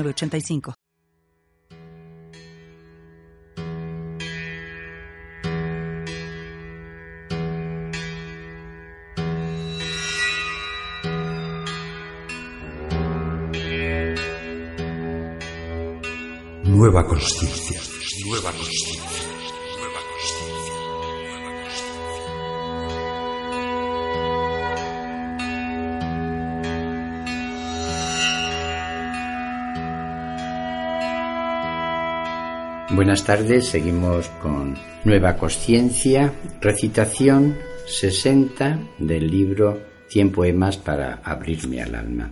85 Nueva conciencia. Nueva conciencia. Buenas tardes, seguimos con Nueva Conciencia, recitación 60 del libro Cien poemas para abrirme al alma.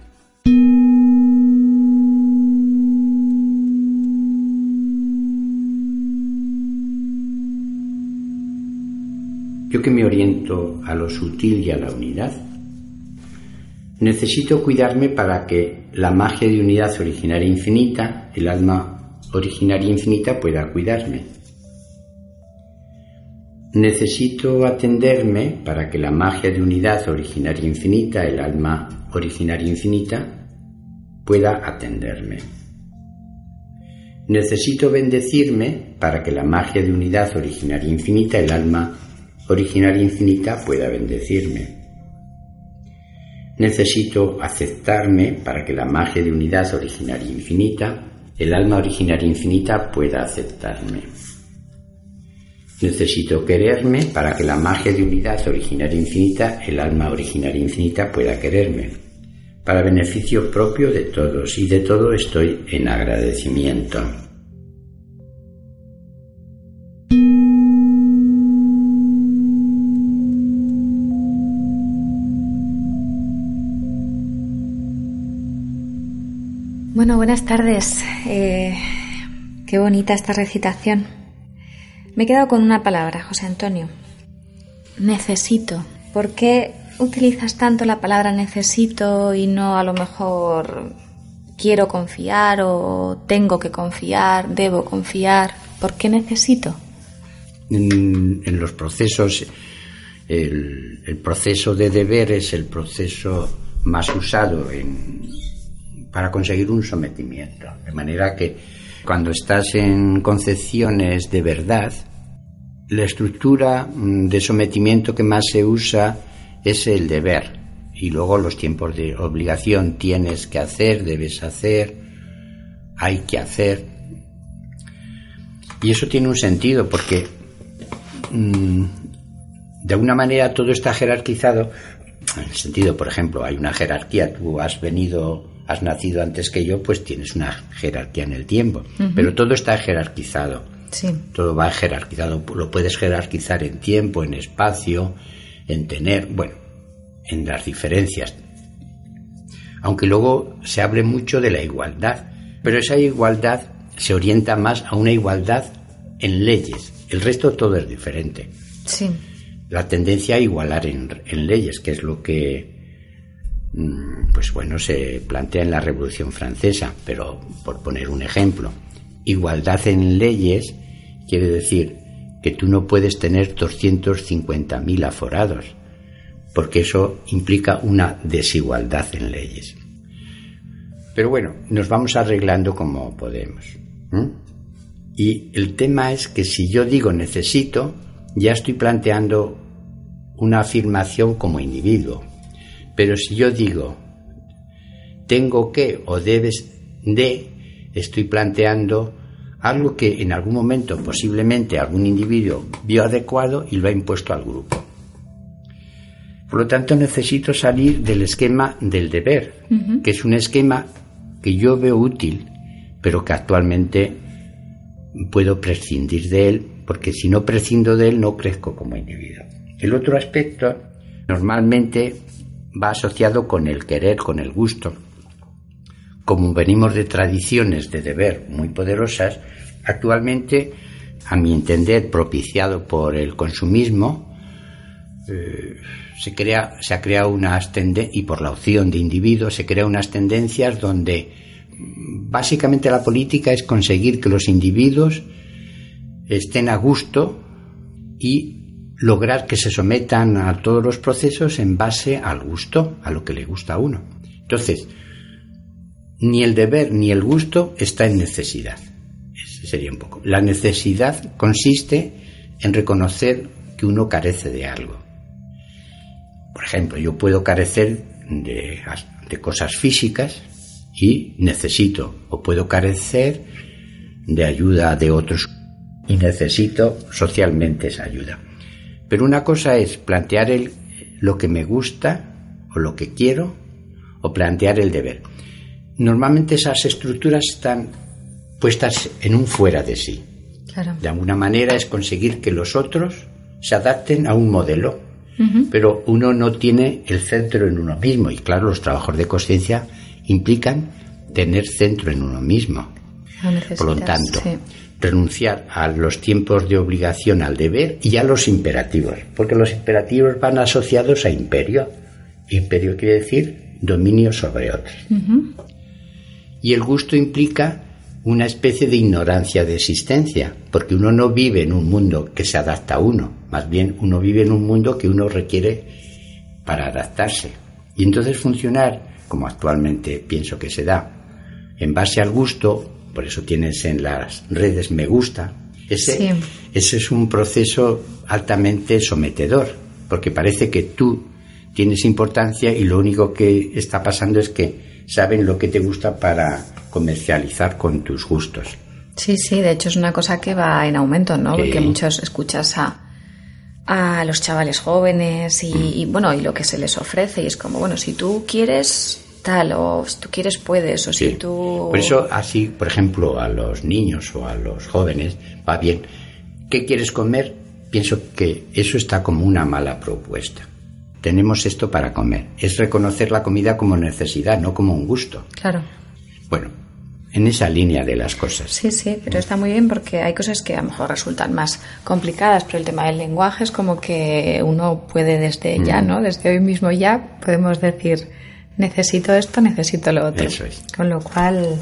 Yo que me oriento a lo sutil y a la unidad, necesito cuidarme para que la magia de unidad originaria infinita, el alma originaria infinita pueda cuidarme. Necesito atenderme para que la magia de unidad originaria infinita, el alma originaria infinita, pueda atenderme. Necesito bendecirme para que la magia de unidad originaria infinita, el alma originaria infinita, pueda bendecirme. Necesito aceptarme para que la magia de unidad originaria infinita, el alma originaria infinita pueda aceptarme. Necesito quererme para que la magia de unidad originaria infinita, el alma originaria infinita, pueda quererme, para beneficio propio de todos y de todo estoy en agradecimiento. Bueno, buenas tardes. Eh, qué bonita esta recitación. Me he quedado con una palabra, José Antonio. Necesito. ¿Por qué utilizas tanto la palabra necesito y no a lo mejor quiero confiar o tengo que confiar, debo confiar? ¿Por qué necesito? En, los procesos, el, el proceso de deber es el proceso más usado en, para conseguir un sometimiento. De manera que cuando estás en concepciones de verdad, la estructura mm, de sometimiento que más se usa es el deber. Y luego los tiempos de obligación tienes que hacer, debes hacer, hay que hacer. Y eso tiene un sentido porque mm, de alguna manera todo está jerarquizado. En el sentido, por ejemplo, hay una jerarquía. Tú has venido has nacido antes que yo, pues tienes una jerarquía en el tiempo. Pero todo está jerarquizado. Todo va jerarquizado. Lo puedes jerarquizar en tiempo, en espacio, en tener, bueno, en las diferencias. Aunque luego se hable mucho de la igualdad. Pero esa igualdad se orienta más a una igualdad en leyes. El resto todo es diferente. Sí. La tendencia a igualar en, en leyes, que es lo que pues bueno, se plantea en la Revolución Francesa, pero por poner un ejemplo, igualdad en leyes quiere decir que tú no puedes tener 250.000 aforados, porque eso implica una desigualdad en leyes. Pero bueno, nos vamos arreglando como podemos. Y el tema es que si yo digo necesito, ya estoy planteando una afirmación como individuo, pero si yo digo tengo que o debes de, estoy planteando algo que en algún momento posiblemente algún individuo vio adecuado y lo ha impuesto al grupo. Por lo tanto, necesito salir del esquema del deber, que es un esquema que yo veo útil, pero que actualmente puedo prescindir de él, porque si no prescindo de él no crezco como individuo. El otro aspecto, normalmente va asociado con el querer, con el gusto, como venimos de tradiciones de deber muy poderosas, actualmente, a mi entender, propiciado por el consumismo, eh, se, crea, se ha creado unas tendencias, y por la opción de individuos, se crean unas tendencias donde mm, básicamente la política es conseguir que los individuos estén a gusto y lograr que se sometan a todos los procesos en base al gusto, a lo que le gusta a uno. Entonces, ni el deber ni el gusto está en necesidad. Ese sería un poco. La necesidad consiste en reconocer que uno carece de algo. Por ejemplo, yo puedo carecer de, de cosas físicas y necesito, o puedo carecer de ayuda de otros y necesito socialmente esa ayuda. Pero una cosa es plantear el, lo que me gusta o lo que quiero o plantear el deber. Normalmente esas estructuras están puestas en un fuera de sí. De alguna manera es conseguir que los otros se adapten a un modelo, pero uno no tiene el centro en uno mismo. Y claro, los trabajos de conciencia implican tener centro en uno mismo. Por lo tanto, renunciar a los tiempos de obligación al deber y a los imperativos, porque los imperativos van asociados a imperio. Imperio quiere decir dominio sobre otros. Y el gusto implica una especie de ignorancia de existencia, porque uno no vive en un mundo que se adapta a uno, más bien uno vive en un mundo que uno requiere para adaptarse. Y entonces funcionar, como actualmente pienso que se da, en base al gusto, por eso tienes en las redes me gusta. Ese, ese es un proceso altamente sometedor, porque parece que tú tienes importancia y lo único que está pasando es que saben lo que te gusta para comercializar con tus gustos. Sí, sí, de hecho es una cosa que va en aumento, ¿no? Porque muchos escuchas a, a los chavales jóvenes y, y, bueno, y lo que se les ofrece y es como, bueno, si tú quieres tal, o si tú quieres puedes, o si tú... Por eso, así, por ejemplo, a los niños o a los jóvenes, va bien. ¿Qué quieres comer? Pienso que eso está como una mala propuesta. Tenemos esto para comer. Es reconocer la comida como necesidad, no como un gusto. Claro. Bueno, en esa línea de las cosas. Sí, sí, pero está muy bien porque hay cosas que a lo mejor resultan más complicadas, pero el tema del lenguaje es como que uno puede desde ya, mm. ¿no? Desde hoy mismo ya podemos decir necesito esto, necesito lo otro. Con lo cual,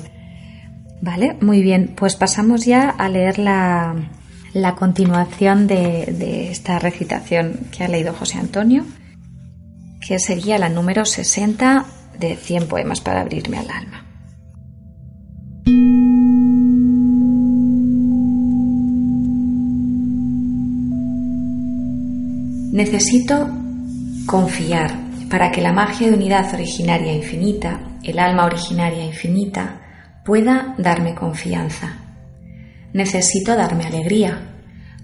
vale, muy bien. Pues pasamos ya a leer la, la continuación de, de, esta recitación que ha leído José Antonio, que sería la número 60 de 100 poemas para abrirme al alma. Necesito confiar para que la magia de unidad originaria infinita, el alma originaria infinita, pueda darme confianza. Necesito darme alegría,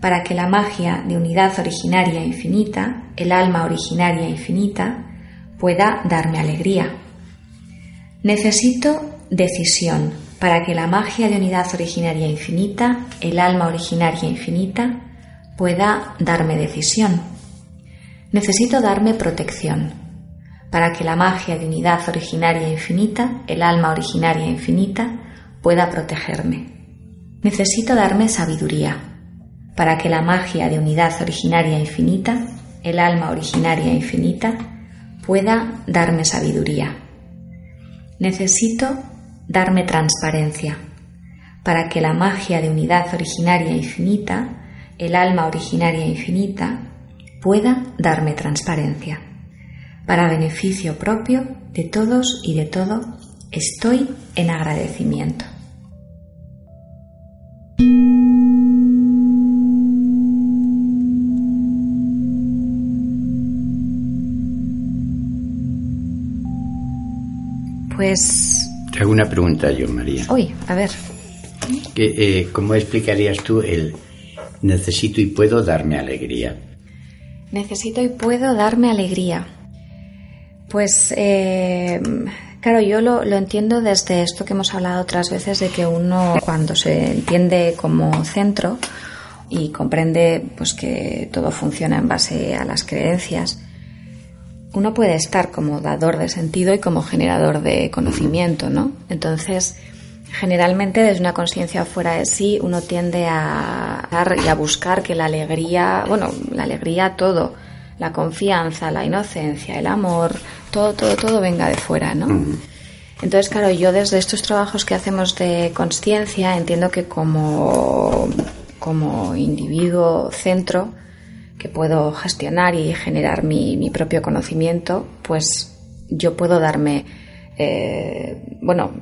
para que la magia de unidad originaria infinita, el alma originaria infinita, pueda darme alegría. Necesito decisión, para que la magia de unidad originaria infinita, el alma originaria infinita, pueda darme decisión. Necesito darme protección, para que la magia de unidad originaria infinita, el alma originaria infinita, pueda protegerme. Necesito darme sabiduría, para que la magia de unidad originaria infinita, el alma originaria infinita, pueda darme sabiduría. Necesito darme transparencia, para que la magia de unidad originaria infinita, el alma originaria infinita, pueda darme transparencia para beneficio propio de todos y de todo, estoy en agradecimiento. Pues... Te hago una pregunta yo, María. Uy, a ver. Eh, ¿Cómo explicarías tú el necesito y puedo darme alegría? Necesito y puedo darme alegría. Pues eh, claro, yo lo, entiendo desde esto que hemos hablado otras veces de que uno cuando se entiende como centro y comprende pues que todo funciona en base a las creencias, uno puede estar como dador de sentido y como generador de conocimiento, ¿no? Entonces, generalmente desde una conciencia fuera de sí, uno tiende a dar y a buscar que la alegría, bueno, la alegría todo, la confianza, la inocencia, el amor, todo, todo, todo venga de fuera, ¿no? Entonces, claro, yo desde estos trabajos que hacemos de conciencia entiendo que como, como individuo centro, que puedo gestionar y generar mi, mi propio conocimiento, pues yo puedo darme, eh, bueno,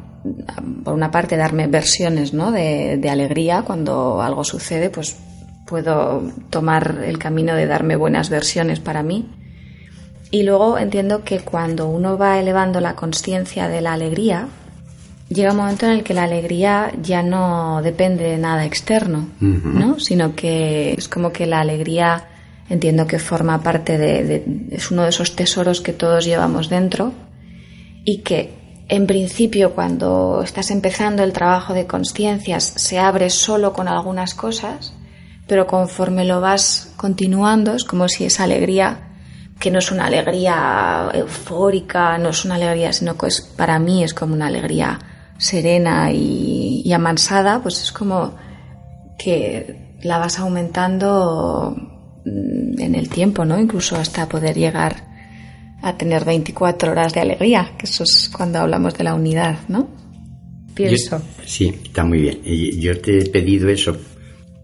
por una parte darme versiones ¿no? de, de, alegría cuando algo sucede, pues puedo tomar el camino de darme buenas versiones para mí. Y luego entiendo que cuando uno va elevando la conciencia de la alegría, llega un momento en el que la alegría ya no depende de nada externo, ¿no? Sino que es como que la alegría entiendo que forma parte de, es uno de esos tesoros que todos llevamos dentro y que en principio cuando estás empezando el trabajo de conciencias se abre solo con algunas cosas, pero conforme lo vas continuando es como si esa alegría que no es una alegría eufórica, no es una alegría, sino que es, para mí es como una alegría serena y, y amansada, pues es como que la vas aumentando Mm, en el tiempo, ¿no? Incluso hasta poder llegar a tener 24 horas de alegría, que eso es cuando hablamos de la unidad, ¿no? Pienso. sí, está muy bien. Yo te he pedido eso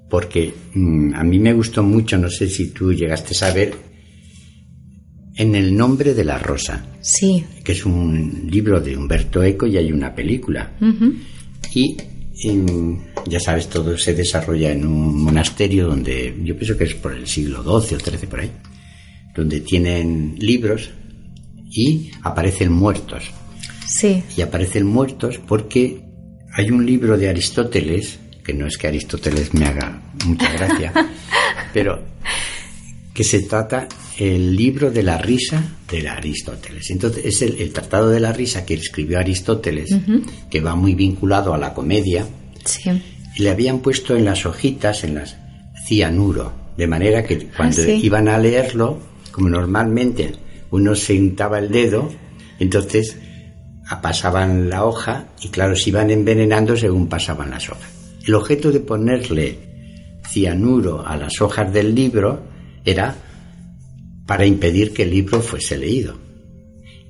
porque mm, a mí me gustó mucho, no sé si tú llegaste a saber, en el nombre de la rosa. Sí. Que es un libro de Humberto Eco y hay una película. Y ya sabes, todo se desarrolla en un monasterio donde yo pienso que es por el siglo XII o XIII por ahí, donde tienen libros y aparecen muertos. Sí. Y aparecen muertos porque hay un libro de Aristóteles, que no es que Aristóteles me haga mucha gracia, pero que se trata el libro de la risa de Aristóteles. Entonces, es el, tratado de la risa que escribió Aristóteles, que va muy vinculado a la comedia. Sí. Y le habían puesto en las hojitas, en las cianuro, de manera que cuando ah, iban a leerlo, como normalmente uno se untaba el dedo, entonces pasaban la hoja y claro, se iban envenenando según pasaban las hojas. El objeto de ponerle cianuro a las hojas del libro era para impedir que el libro fuese leído.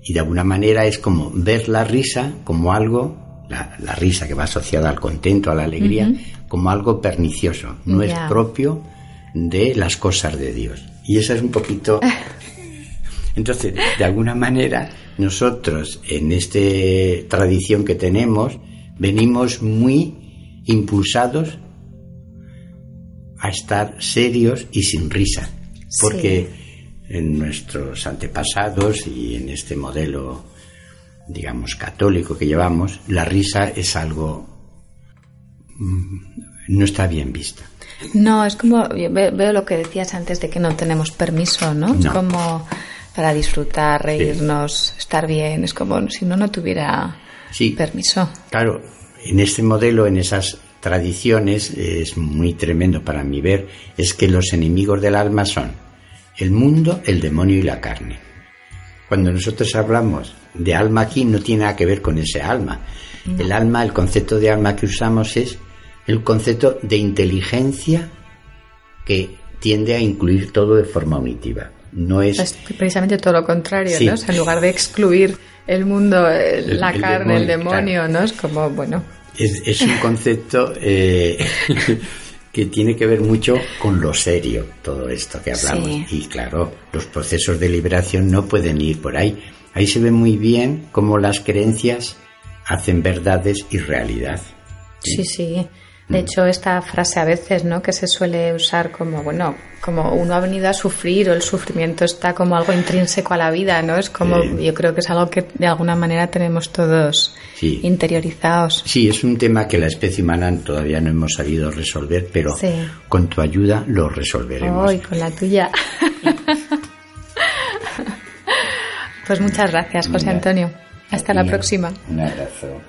Y de alguna manera es como ver la risa como algo, la, risa que va asociada al contento, a la alegría, como algo pernicioso, no es propio de las cosas de Dios. Y esa es un poquito... Entonces, de alguna manera, nosotros en esta tradición que tenemos, venimos muy impulsados a estar serios y sin risa. Porque en nuestros antepasados y en este modelo, digamos, católico que llevamos, la risa es algo... Mm, no está bien vista. No, es como, veo lo que decías antes de que no tenemos permiso, ¿no? Es como para disfrutar, reírnos, estar bien, es como si uno no tuviera permiso. Claro, en este modelo, en esas tradiciones, es muy tremendo para mí ver, es que los enemigos del alma son el mundo, el demonio y la carne. Cuando nosotros hablamos de alma aquí no tiene nada que ver con ese alma. El alma, el concepto de alma que usamos es el concepto de inteligencia que tiende a incluir todo de forma unitiva. No es, precisamente todo lo contrario, ¿no? en lugar de excluir el mundo, la carne, el demonio, ¿no? Es como, bueno. Es, un concepto eh, que tiene que ver mucho con lo serio, todo esto que hablamos. Y claro, los procesos de liberación no pueden ir por ahí. Ahí se ve muy bien cómo las creencias hacen verdades y realidad. Sí, sí. De hecho, esta frase a veces, ¿no? Que se suele usar como, bueno, como uno ha venido a sufrir o el sufrimiento está como algo intrínseco a la vida, ¿no? Es como, yo creo que es algo que de alguna manera tenemos todos interiorizados. Sí, es un tema que la especie humana todavía no hemos sabido resolver, pero con tu ayuda lo resolveremos. Hoy, con la tuya. pues muchas gracias, José Antonio. Hasta la próxima. Un abrazo.